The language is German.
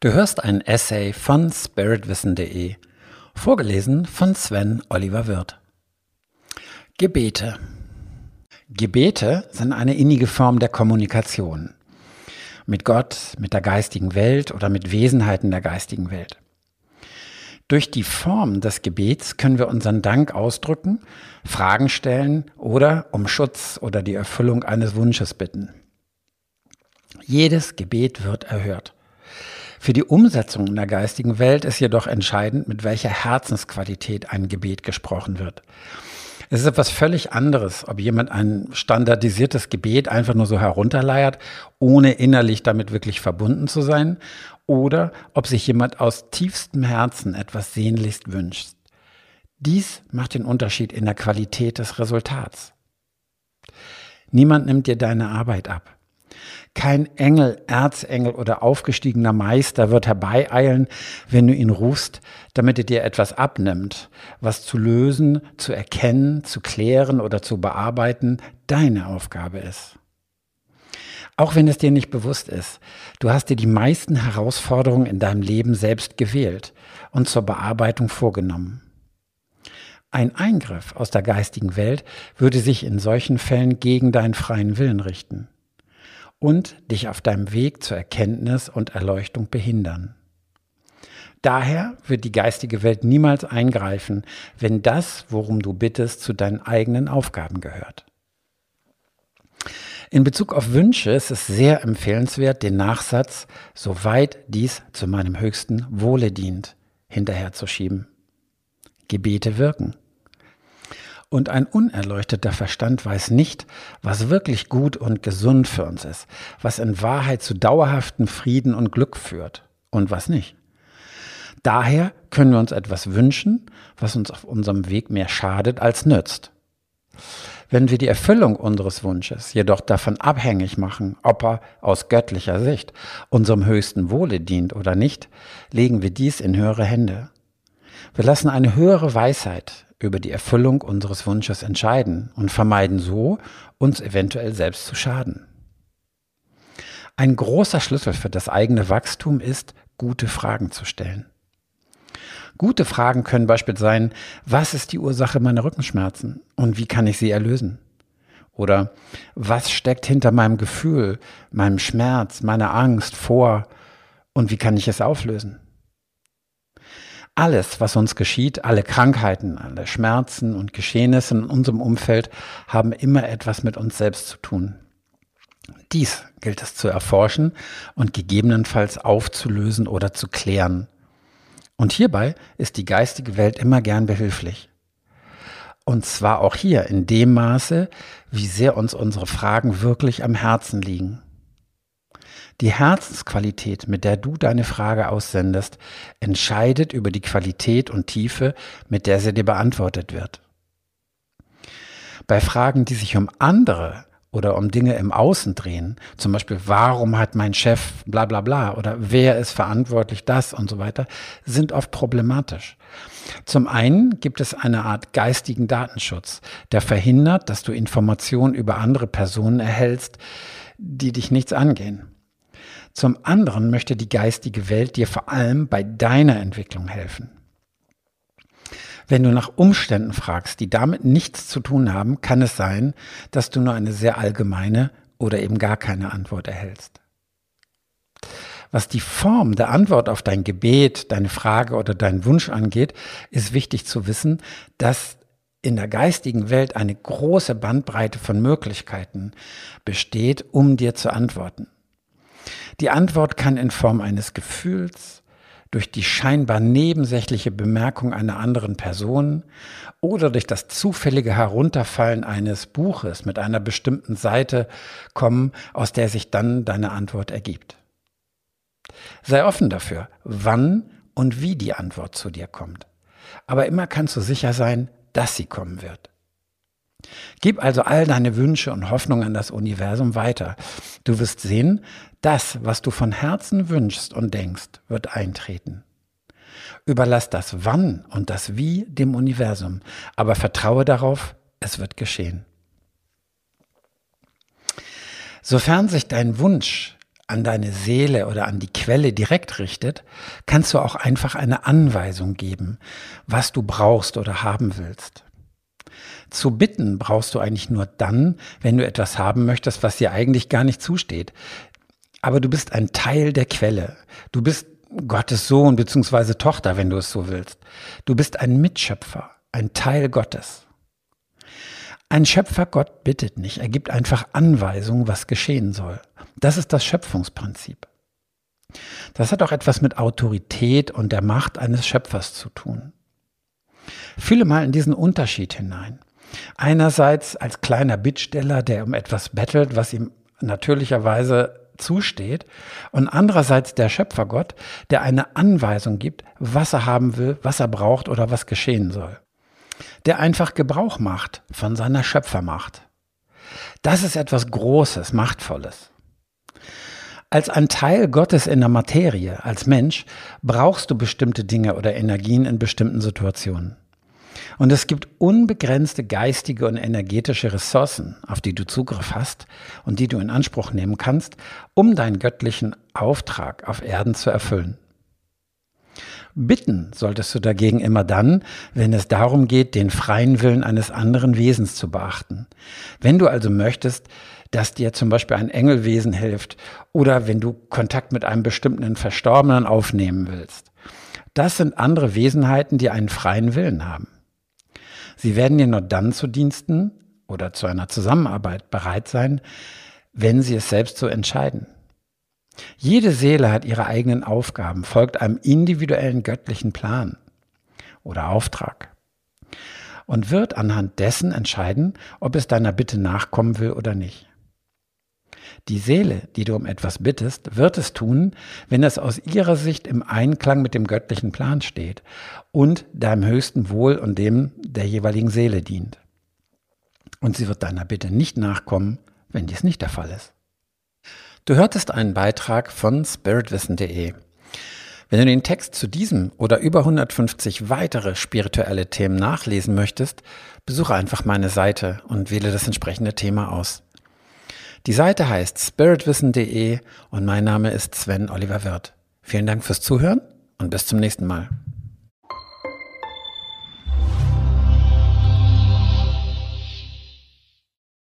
Du hörst ein Essay von spiritwissen.de, vorgelesen von Sven Oliver Wirth. Gebete. Gebete sind eine innige Form der Kommunikation. Mit Gott, mit der geistigen Welt oder mit Wesenheiten der geistigen Welt. Durch die Form des Gebets können wir unseren Dank ausdrücken, Fragen stellen oder um Schutz oder die Erfüllung eines Wunsches bitten. Jedes Gebet wird erhört. Für die Umsetzung in der geistigen Welt ist jedoch entscheidend, mit welcher Herzensqualität ein Gebet gesprochen wird. Es ist etwas völlig anderes, ob jemand ein standardisiertes Gebet einfach nur so herunterleiert, ohne innerlich damit wirklich verbunden zu sein, oder ob sich jemand aus tiefstem Herzen etwas sehnlichst wünscht. Dies macht den Unterschied in der Qualität des Resultats. Niemand nimmt dir deine Arbeit ab. Kein Engel, Erzengel oder aufgestiegener Meister wird herbeieilen, wenn du ihn rufst, damit er dir etwas abnimmt, was zu lösen, zu erkennen, zu klären oder zu bearbeiten deine Aufgabe ist. Auch wenn es dir nicht bewusst ist, du hast dir die meisten Herausforderungen in deinem Leben selbst gewählt und zur Bearbeitung vorgenommen. Ein Eingriff aus der geistigen Welt würde sich in solchen Fällen gegen deinen freien Willen richten und dich auf deinem Weg zur Erkenntnis und Erleuchtung behindern. Daher wird die geistige Welt niemals eingreifen, wenn das, worum du bittest, zu deinen eigenen Aufgaben gehört. In Bezug auf Wünsche ist es sehr empfehlenswert, den Nachsatz, soweit dies zu meinem höchsten Wohle dient, hinterherzuschieben. Gebete wirken. Und ein unerleuchteter Verstand weiß nicht, was wirklich gut und gesund für uns ist, was in Wahrheit zu dauerhaftem Frieden und Glück führt und was nicht. Daher können wir uns etwas wünschen, was uns auf unserem Weg mehr schadet als nützt. Wenn wir die Erfüllung unseres Wunsches jedoch davon abhängig machen, ob er aus göttlicher Sicht unserem höchsten Wohle dient oder nicht, legen wir dies in höhere Hände. Wir lassen eine höhere Weisheit über die Erfüllung unseres Wunsches entscheiden und vermeiden so, uns eventuell selbst zu schaden. Ein großer Schlüssel für das eigene Wachstum ist, gute Fragen zu stellen. Gute Fragen können beispielsweise sein, was ist die Ursache meiner Rückenschmerzen und wie kann ich sie erlösen? Oder was steckt hinter meinem Gefühl, meinem Schmerz, meiner Angst vor und wie kann ich es auflösen? Alles, was uns geschieht, alle Krankheiten, alle Schmerzen und Geschehnisse in unserem Umfeld haben immer etwas mit uns selbst zu tun. Dies gilt es zu erforschen und gegebenenfalls aufzulösen oder zu klären. Und hierbei ist die geistige Welt immer gern behilflich. Und zwar auch hier in dem Maße, wie sehr uns unsere Fragen wirklich am Herzen liegen. Die Herzensqualität, mit der du deine Frage aussendest, entscheidet über die Qualität und Tiefe, mit der sie dir beantwortet wird. Bei Fragen, die sich um andere oder um Dinge im Außen drehen, zum Beispiel, warum hat mein Chef bla bla bla oder wer ist verantwortlich das und so weiter, sind oft problematisch. Zum einen gibt es eine Art geistigen Datenschutz, der verhindert, dass du Informationen über andere Personen erhältst, die dich nichts angehen. Zum anderen möchte die geistige Welt dir vor allem bei deiner Entwicklung helfen. Wenn du nach Umständen fragst, die damit nichts zu tun haben, kann es sein, dass du nur eine sehr allgemeine oder eben gar keine Antwort erhältst. Was die Form der Antwort auf dein Gebet, deine Frage oder deinen Wunsch angeht, ist wichtig zu wissen, dass in der geistigen Welt eine große Bandbreite von Möglichkeiten besteht, um dir zu antworten. Die Antwort kann in Form eines Gefühls, durch die scheinbar nebensächliche Bemerkung einer anderen Person oder durch das zufällige Herunterfallen eines Buches mit einer bestimmten Seite kommen, aus der sich dann deine Antwort ergibt. Sei offen dafür, wann und wie die Antwort zu dir kommt. Aber immer kannst du sicher sein, dass sie kommen wird. Gib also all deine Wünsche und Hoffnungen an das Universum weiter. Du wirst sehen, das, was du von Herzen wünschst und denkst, wird eintreten. Überlass das Wann und das Wie dem Universum, aber vertraue darauf, es wird geschehen. Sofern sich dein Wunsch an deine Seele oder an die Quelle direkt richtet, kannst du auch einfach eine Anweisung geben, was du brauchst oder haben willst. Zu bitten brauchst du eigentlich nur dann, wenn du etwas haben möchtest, was dir eigentlich gar nicht zusteht. Aber du bist ein Teil der Quelle. Du bist Gottes Sohn bzw. Tochter, wenn du es so willst. Du bist ein Mitschöpfer, ein Teil Gottes. Ein Schöpfergott bittet nicht, er gibt einfach Anweisungen, was geschehen soll. Das ist das Schöpfungsprinzip. Das hat auch etwas mit Autorität und der Macht eines Schöpfers zu tun. Fühle mal in diesen Unterschied hinein. Einerseits als kleiner Bittsteller, der um etwas bettelt, was ihm natürlicherweise zusteht, und andererseits der Schöpfergott, der eine Anweisung gibt, was er haben will, was er braucht oder was geschehen soll. Der einfach Gebrauch macht von seiner Schöpfermacht. Das ist etwas Großes, Machtvolles. Als ein Teil Gottes in der Materie, als Mensch, brauchst du bestimmte Dinge oder Energien in bestimmten Situationen. Und es gibt unbegrenzte geistige und energetische Ressourcen, auf die du Zugriff hast und die du in Anspruch nehmen kannst, um deinen göttlichen Auftrag auf Erden zu erfüllen. Bitten solltest du dagegen immer dann, wenn es darum geht, den freien Willen eines anderen Wesens zu beachten. Wenn du also möchtest, dass dir zum Beispiel ein Engelwesen hilft oder wenn du Kontakt mit einem bestimmten Verstorbenen aufnehmen willst. Das sind andere Wesenheiten, die einen freien Willen haben. Sie werden dir nur dann zu Diensten oder zu einer Zusammenarbeit bereit sein, wenn sie es selbst so entscheiden. Jede Seele hat ihre eigenen Aufgaben, folgt einem individuellen göttlichen Plan oder Auftrag und wird anhand dessen entscheiden, ob es deiner Bitte nachkommen will oder nicht. Die Seele, die du um etwas bittest, wird es tun, wenn es aus ihrer Sicht im Einklang mit dem göttlichen Plan steht und deinem höchsten Wohl und dem der jeweiligen Seele dient. Und sie wird deiner Bitte nicht nachkommen, wenn dies nicht der Fall ist. Du hörtest einen Beitrag von spiritwissen.de. Wenn du den Text zu diesem oder über 150 weitere spirituelle Themen nachlesen möchtest, besuche einfach meine Seite und wähle das entsprechende Thema aus. Die Seite heißt spiritwissen.de und mein Name ist Sven Oliver Wirth. Vielen Dank fürs Zuhören und bis zum nächsten Mal.